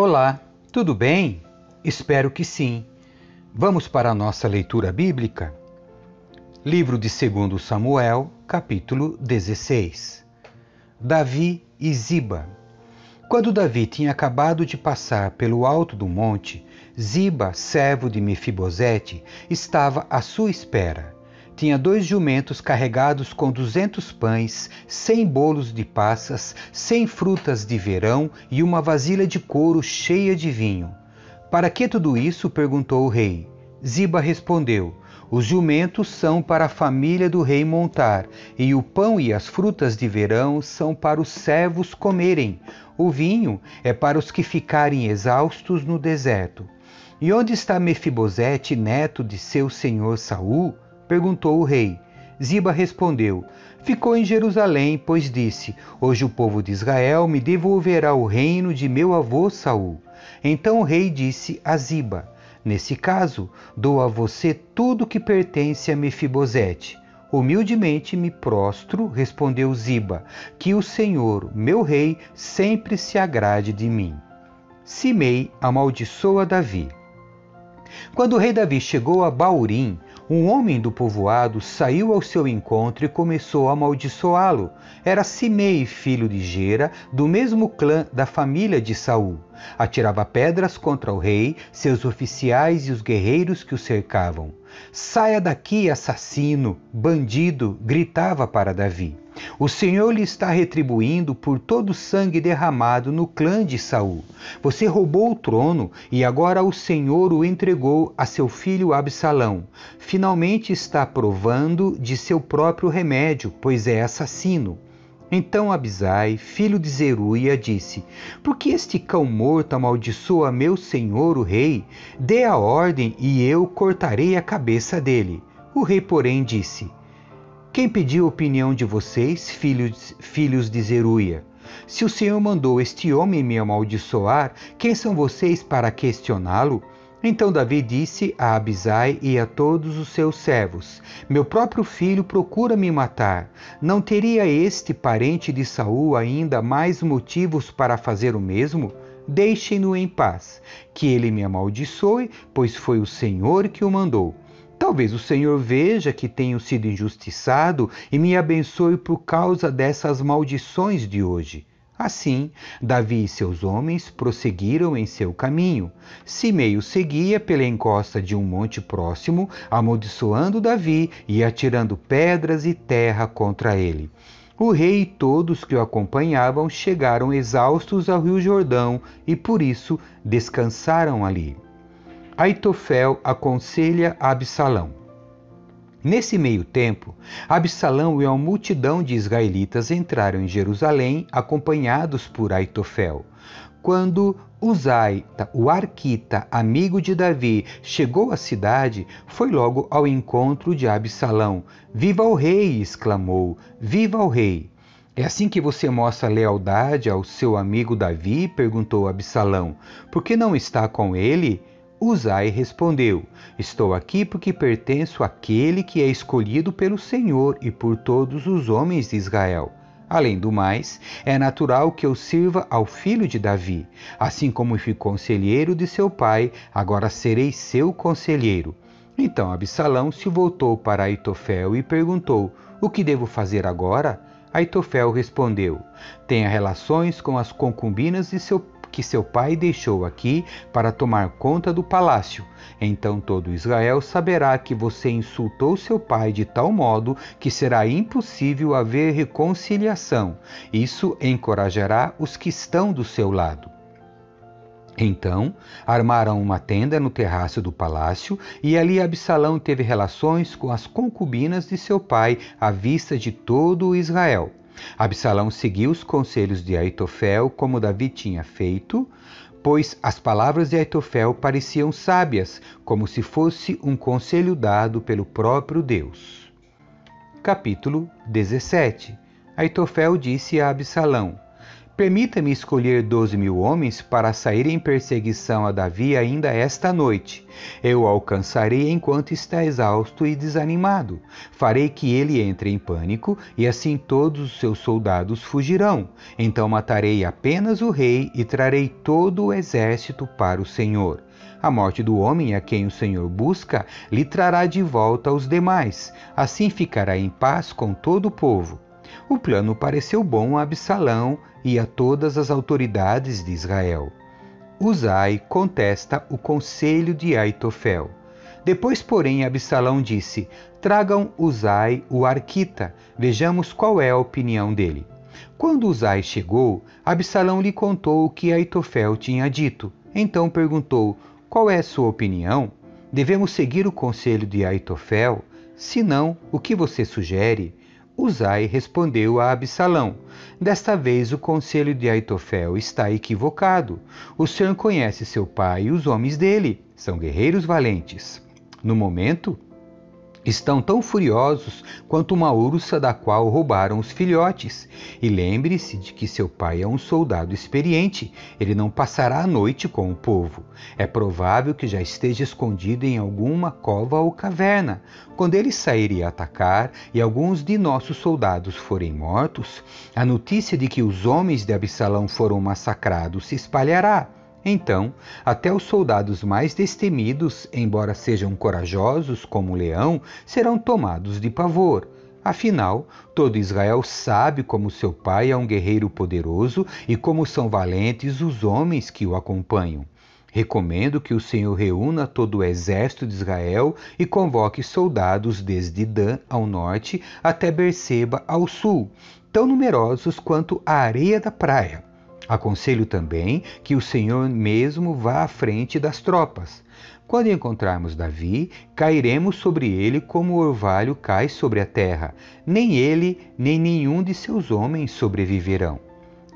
Olá, tudo bem? Espero que sim. Vamos para a nossa leitura bíblica? Livro de 2 Samuel, capítulo 16. Davi e Ziba. Quando Davi tinha acabado de passar pelo alto do monte, Ziba, servo de Mefibosete, estava à sua espera tinha dois jumentos carregados com duzentos pães, cem bolos de passas, cem frutas de verão e uma vasilha de couro cheia de vinho. Para que tudo isso? perguntou o rei. Ziba respondeu: Os jumentos são para a família do rei montar, e o pão e as frutas de verão são para os servos comerem. O vinho é para os que ficarem exaustos no deserto. E onde está Mefibosete, neto de seu senhor Saul? Perguntou o rei. Ziba respondeu: Ficou em Jerusalém, pois disse: Hoje o povo de Israel me devolverá o reino de meu avô Saul. Então o rei disse a Ziba: Nesse caso, dou a você tudo que pertence a Mefibosete. Humildemente me prostro, respondeu Ziba, que o Senhor, meu rei, sempre se agrade de mim. Simei amaldiçoa Davi. Quando o rei Davi chegou a Baurim, um homem do povoado saiu ao seu encontro e começou a amaldiçoá-lo. Era Simei, filho de Gera, do mesmo clã da família de Saul. Atirava pedras contra o rei, seus oficiais e os guerreiros que o cercavam. Saia daqui, assassino, bandido! gritava para Davi. O Senhor lhe está retribuindo por todo o sangue derramado no clã de Saul. Você roubou o trono e agora o Senhor o entregou a seu filho Absalão. Finalmente está provando de seu próprio remédio, pois é assassino. Então Abisai, filho de Zeruia, disse: Por que este cão morto amaldiçoa meu senhor o rei? Dê a ordem e eu cortarei a cabeça dele. O rei, porém, disse: quem pediu a opinião de vocês, filhos, filhos de Zeruia? Se o Senhor mandou este homem me amaldiçoar, quem são vocês para questioná-lo? Então Davi disse a Abisai e a todos os seus servos: Meu próprio filho procura me matar. Não teria este parente de Saul ainda mais motivos para fazer o mesmo? Deixem-no em paz, que ele me amaldiçoe, pois foi o Senhor que o mandou. Talvez o Senhor veja que tenho sido injustiçado e me abençoe por causa dessas maldições de hoje. Assim, Davi e seus homens prosseguiram em seu caminho. Simei seguia pela encosta de um monte próximo, amaldiçoando Davi e atirando pedras e terra contra ele. O rei e todos que o acompanhavam chegaram exaustos ao rio Jordão e por isso descansaram ali. Aitofel aconselha Absalão. Nesse meio tempo, Absalão e uma multidão de israelitas entraram em Jerusalém acompanhados por Aitofel. Quando Uzai, o arquita, amigo de Davi, chegou à cidade, foi logo ao encontro de Absalão. Viva o rei! exclamou. Viva o rei! É assim que você mostra lealdade ao seu amigo Davi? perguntou Absalão. Por que não está com ele? Uzai respondeu: Estou aqui porque pertenço àquele que é escolhido pelo Senhor e por todos os homens de Israel. Além do mais, é natural que eu sirva ao filho de Davi. Assim como fui conselheiro de seu pai, agora serei seu conselheiro. Então Absalão se voltou para Aitofel e perguntou: O que devo fazer agora? Aitofel respondeu: Tenha relações com as concubinas de seu que seu pai deixou aqui para tomar conta do palácio. Então todo Israel saberá que você insultou seu pai de tal modo que será impossível haver reconciliação. Isso encorajará os que estão do seu lado. Então armaram uma tenda no terraço do palácio e ali Absalão teve relações com as concubinas de seu pai à vista de todo Israel. Absalão seguiu os conselhos de Aitofel, como Davi tinha feito, pois as palavras de Aitofel pareciam sábias, como se fosse um conselho dado pelo próprio Deus. Capítulo 17 Aitofel disse a Absalão: Permita-me escolher doze mil homens para sair em perseguição a Davi ainda esta noite. Eu o alcançarei enquanto está exausto e desanimado. Farei que ele entre em pânico, e assim todos os seus soldados fugirão. Então matarei apenas o rei e trarei todo o exército para o Senhor. A morte do homem a quem o Senhor busca lhe trará de volta os demais. Assim ficará em paz com todo o povo. O plano pareceu bom a Absalão e a todas as autoridades de Israel. Uzai contesta o conselho de Aitofel. Depois, porém, Absalão disse: Tragam Uzai o arquita, vejamos qual é a opinião dele. Quando Uzai chegou, Absalão lhe contou o que Aitofel tinha dito. Então perguntou: Qual é sua opinião? Devemos seguir o conselho de Aitofel? Se não, o que você sugere? Uzai respondeu a Absalão: Desta vez o conselho de Aitofel está equivocado. O Senhor conhece seu pai e os homens dele, são guerreiros valentes. No momento, Estão tão furiosos quanto uma ursa da qual roubaram os filhotes. E lembre-se de que seu pai é um soldado experiente. Ele não passará a noite com o povo. É provável que já esteja escondido em alguma cova ou caverna. Quando ele sair e atacar, e alguns de nossos soldados forem mortos, a notícia de que os homens de Absalão foram massacrados se espalhará então, até os soldados mais destemidos, embora sejam corajosos como o leão, serão tomados de pavor. Afinal, todo Israel sabe como seu pai é um guerreiro poderoso e como são valentes os homens que o acompanham. Recomendo que o Senhor reúna todo o exército de Israel e convoque soldados desde Dan ao norte até Berseba ao sul, tão numerosos quanto a areia da praia. Aconselho também que o Senhor mesmo vá à frente das tropas. Quando encontrarmos Davi, cairemos sobre ele como o orvalho cai sobre a terra. Nem ele, nem nenhum de seus homens sobreviverão.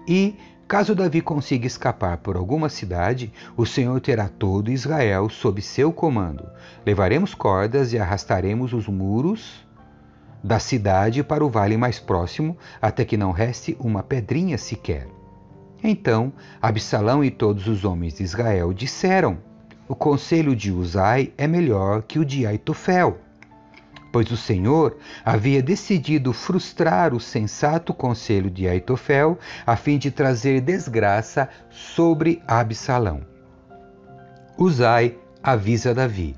E, caso Davi consiga escapar por alguma cidade, o Senhor terá todo Israel sob seu comando. Levaremos cordas e arrastaremos os muros da cidade para o vale mais próximo, até que não reste uma pedrinha sequer. Então Absalão e todos os homens de Israel disseram: O conselho de Uzai é melhor que o de Aitofel. Pois o Senhor havia decidido frustrar o sensato conselho de Aitofel a fim de trazer desgraça sobre Absalão. Uzai avisa Davi: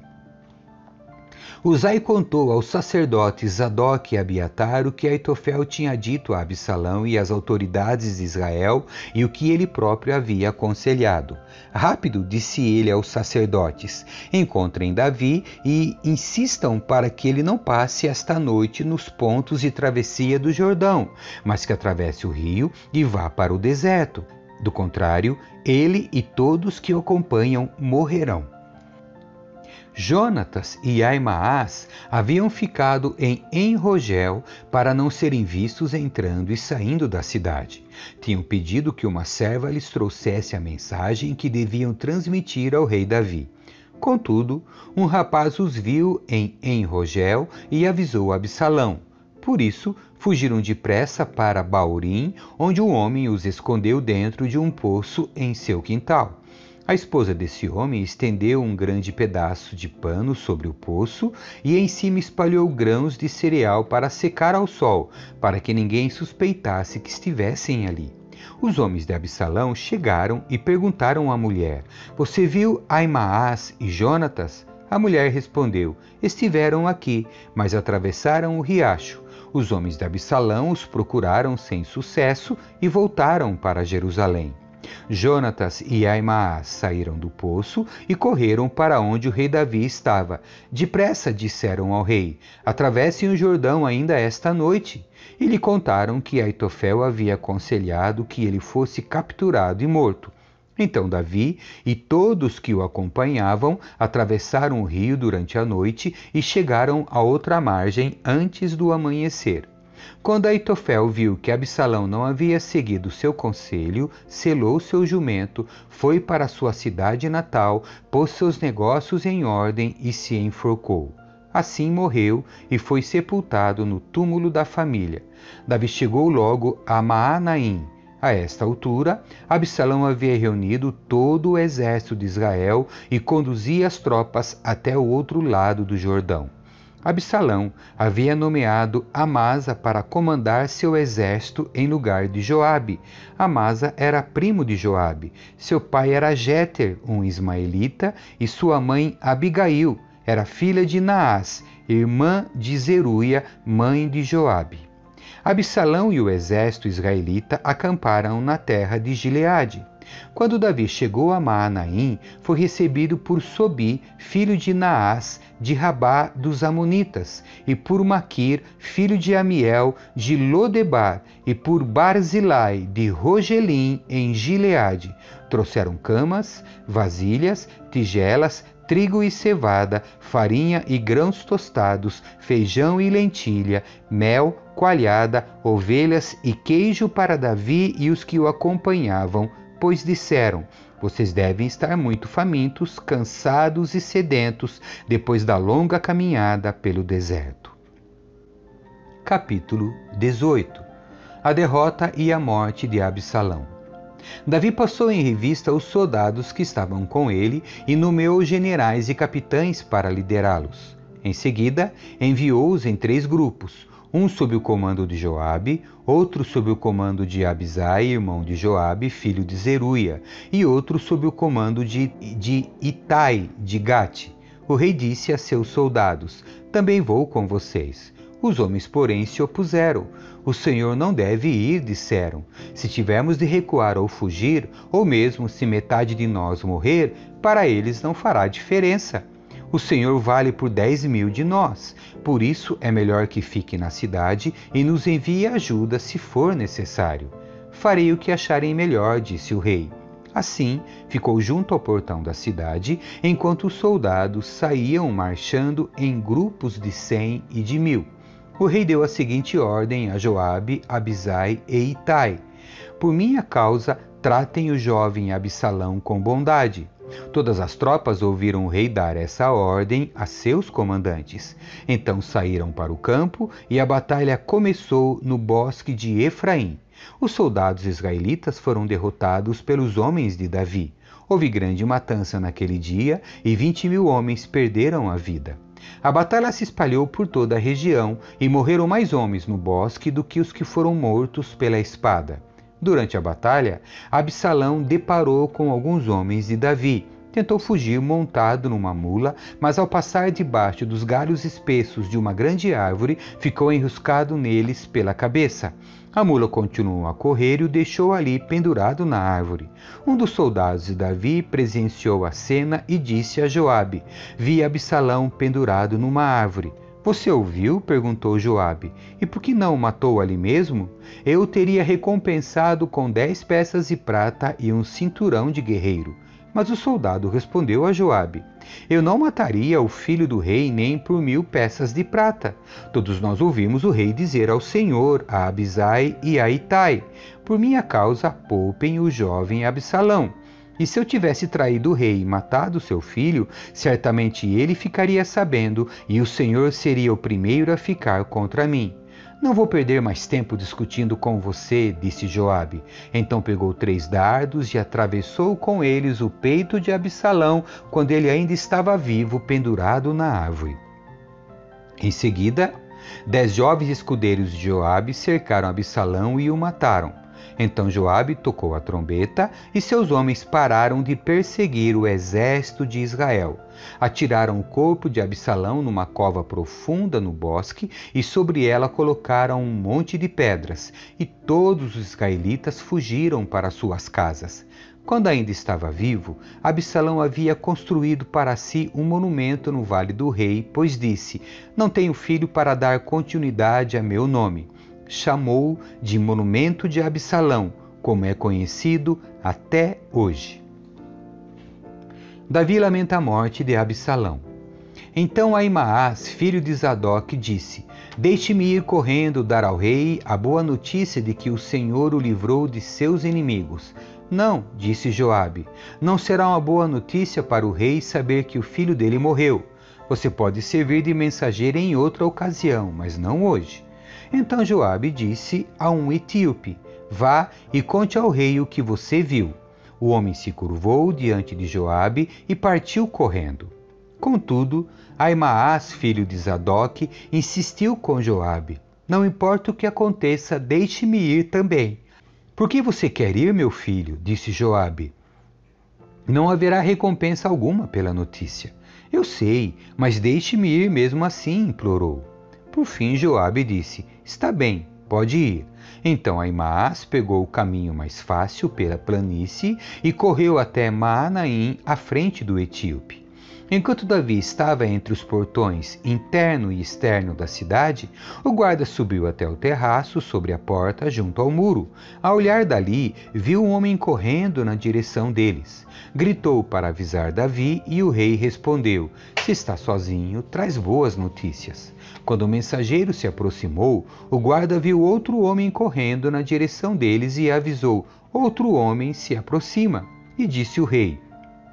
Uzai contou aos sacerdotes Zadok e Abiatar o que Aitofel tinha dito a Absalão e às autoridades de Israel e o que ele próprio havia aconselhado. Rápido, disse ele aos sacerdotes: Encontrem Davi e insistam para que ele não passe esta noite nos pontos de travessia do Jordão, mas que atravesse o rio e vá para o deserto. Do contrário, ele e todos que o acompanham morrerão. Jonatas e Aimaas haviam ficado em Enrogel para não serem vistos entrando e saindo da cidade. Tinham pedido que uma serva lhes trouxesse a mensagem que deviam transmitir ao rei Davi. Contudo, um rapaz os viu em Enrogel e avisou Absalão. Por isso, fugiram depressa para Baurim, onde o homem os escondeu dentro de um poço em seu quintal. A esposa desse homem estendeu um grande pedaço de pano sobre o poço e em cima espalhou grãos de cereal para secar ao sol, para que ninguém suspeitasse que estivessem ali. Os homens de Absalão chegaram e perguntaram à mulher: Você viu Aimaas e Jonatas? A mulher respondeu: Estiveram aqui, mas atravessaram o riacho. Os homens de Absalão os procuraram sem sucesso e voltaram para Jerusalém. Jonatas e Aimaas saíram do poço e correram para onde o rei Davi estava. Depressa disseram ao rei: Atravessem o Jordão ainda esta noite. E lhe contaram que Aitofel havia aconselhado que ele fosse capturado e morto. Então Davi e todos que o acompanhavam atravessaram o rio durante a noite e chegaram à outra margem antes do amanhecer. Quando Aitofel viu que Absalão não havia seguido seu conselho, selou seu jumento, foi para sua cidade natal, pôs seus negócios em ordem e se enforcou. Assim morreu e foi sepultado no túmulo da família. Davi chegou logo a Maanaim. A esta altura, Absalão havia reunido todo o exército de Israel e conduzia as tropas até o outro lado do Jordão. Absalão havia nomeado Amasa para comandar seu exército em lugar de Joabe. Amasa era primo de Joabe. Seu pai era Jéter, um ismaelita, e sua mãe Abigail era filha de Naás, irmã de Zeruia, mãe de Joabe. Absalão e o exército israelita acamparam na terra de Gileade. Quando Davi chegou a Maanaim, foi recebido por Sobi, filho de Naás, de Rabá dos Amonitas, e por Maquir, filho de Amiel, de Lodebar, e por Barzilai, de Rogelim, em Gileade. Trouxeram camas, vasilhas, tigelas, trigo e cevada, farinha e grãos tostados, feijão e lentilha, mel, coalhada, ovelhas e queijo para Davi e os que o acompanhavam, pois disseram: Vocês devem estar muito famintos, cansados e sedentos depois da longa caminhada pelo deserto. Capítulo 18 A derrota e a morte de Absalão. Davi passou em revista os soldados que estavam com ele e nomeou generais e capitães para liderá-los. Em seguida, enviou-os em três grupos, um sob o comando de Joabe, outro sob o comando de Abisai, irmão de Joabe, filho de Zeruia, e outro sob o comando de, de Itai, de Gate. O rei disse a seus soldados: Também vou com vocês. Os homens, porém, se opuseram. O Senhor não deve ir, disseram. Se tivermos de recuar ou fugir, ou mesmo se metade de nós morrer, para eles não fará diferença. O Senhor vale por dez mil de nós. Por isso é melhor que fique na cidade e nos envie ajuda se for necessário. Farei o que acharem melhor, disse o rei. Assim, ficou junto ao portão da cidade, enquanto os soldados saíam marchando em grupos de cem e de mil. O rei deu a seguinte ordem a Joabe, Abisai e Itai: Por minha causa, tratem o jovem Absalão com bondade. Todas as tropas ouviram o rei dar essa ordem a seus comandantes. Então saíram para o campo e a batalha começou no bosque de Efraim. Os soldados israelitas foram derrotados pelos homens de Davi. Houve grande matança naquele dia e vinte mil homens perderam a vida. A batalha se espalhou por toda a região e morreram mais homens no bosque do que os que foram mortos pela espada. Durante a batalha, Absalão deparou com alguns homens de Davi. Tentou fugir montado numa mula, mas ao passar debaixo dos galhos espessos de uma grande árvore, ficou enroscado neles pela cabeça. A mula continuou a correr e o deixou ali pendurado na árvore. Um dos soldados de Davi presenciou a cena e disse a Joabe: Vi Absalão pendurado numa árvore. Você ouviu? perguntou Joabe. E por que não o matou ali mesmo? Eu o teria recompensado com dez peças de prata e um cinturão de guerreiro. Mas o soldado respondeu a Joabe: Eu não mataria o filho do rei nem por mil peças de prata. Todos nós ouvimos o rei dizer ao Senhor, a Abisai e a Itai: Por minha causa poupem o jovem Absalão. E se eu tivesse traído o rei e matado seu filho, certamente ele ficaria sabendo, e o Senhor seria o primeiro a ficar contra mim. Não vou perder mais tempo discutindo com você, disse Joabe. Então pegou três dardos e atravessou com eles o peito de Absalão, quando ele ainda estava vivo, pendurado na árvore. Em seguida, dez jovens escudeiros de Joabe cercaram Absalão e o mataram. Então Joabe tocou a trombeta e seus homens pararam de perseguir o exército de Israel. Atiraram o corpo de Absalão numa cova profunda no bosque e sobre ela colocaram um monte de pedras, e todos os israelitas fugiram para suas casas. Quando ainda estava vivo, Absalão havia construído para si um monumento no Vale do Rei, pois disse: Não tenho filho para dar continuidade a meu nome chamou de Monumento de Absalão, como é conhecido até hoje. Davi lamenta a morte de Absalão. Então Aimaas, filho de Zadok, disse: Deixe-me ir correndo dar ao rei a boa notícia de que o Senhor o livrou de seus inimigos. Não, disse Joabe, não será uma boa notícia para o rei saber que o filho dele morreu. Você pode servir de mensageiro em outra ocasião, mas não hoje. Então Joabe disse a um etíope: Vá e conte ao rei o que você viu. O homem se curvou diante de Joabe e partiu correndo. Contudo, Aimaas, filho de Zadok, insistiu com Joabe: Não importa o que aconteça, deixe-me ir também. Por que você quer ir, meu filho? disse Joabe. Não haverá recompensa alguma pela notícia. Eu sei, mas deixe-me ir mesmo assim, implorou. Por fim, Joabe disse: Está bem, pode ir. Então Aimaas pegou o caminho mais fácil pela planície e correu até Maanaim, à frente do etíope. Enquanto Davi estava entre os portões interno e externo da cidade, o guarda subiu até o terraço sobre a porta junto ao muro. Ao olhar dali, viu um homem correndo na direção deles. Gritou para avisar Davi e o rei respondeu: Se está sozinho, traz boas notícias. Quando o mensageiro se aproximou, o guarda viu outro homem correndo na direção deles e avisou: Outro homem se aproxima. E disse o rei: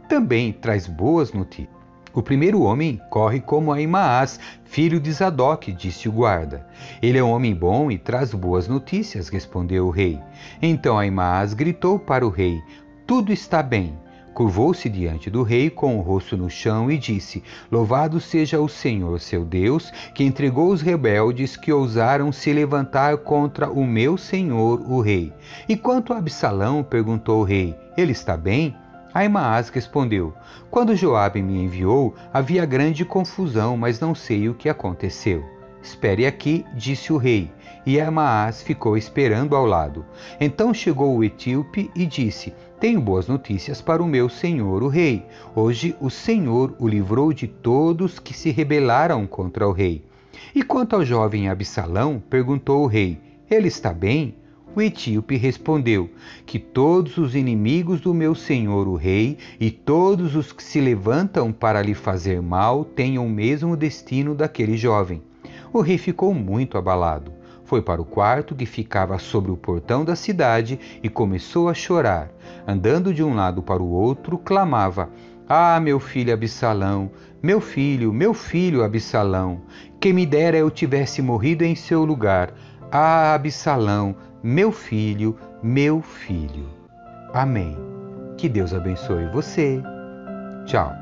Também traz boas notícias. O primeiro homem corre como Aimaas, filho de Zadok, disse o guarda. Ele é um homem bom e traz boas notícias, respondeu o rei. Então Aimaas gritou para o rei: Tudo está bem. Curvou-se diante do rei com o rosto no chão e disse: Louvado seja o Senhor, seu Deus, que entregou os rebeldes que ousaram se levantar contra o meu senhor, o rei. E quanto a Absalão, perguntou o rei: Ele está bem? Aimaas respondeu: Quando Joabe me enviou, havia grande confusão, mas não sei o que aconteceu. Espere aqui, disse o rei, e Aimaas ficou esperando ao lado. Então chegou o etíope e disse: Tenho boas notícias para o meu senhor, o rei. Hoje o Senhor o livrou de todos que se rebelaram contra o rei. E quanto ao jovem Absalão, perguntou o rei: Ele está bem? O etíope respondeu: Que todos os inimigos do meu senhor o rei e todos os que se levantam para lhe fazer mal tenham o mesmo destino daquele jovem. O rei ficou muito abalado. Foi para o quarto que ficava sobre o portão da cidade e começou a chorar. Andando de um lado para o outro, clamava: Ah, meu filho Absalão, meu filho, meu filho Absalão, que me dera eu tivesse morrido em seu lugar. Ah, Absalão, meu filho, meu filho. Amém. Que Deus abençoe você. Tchau.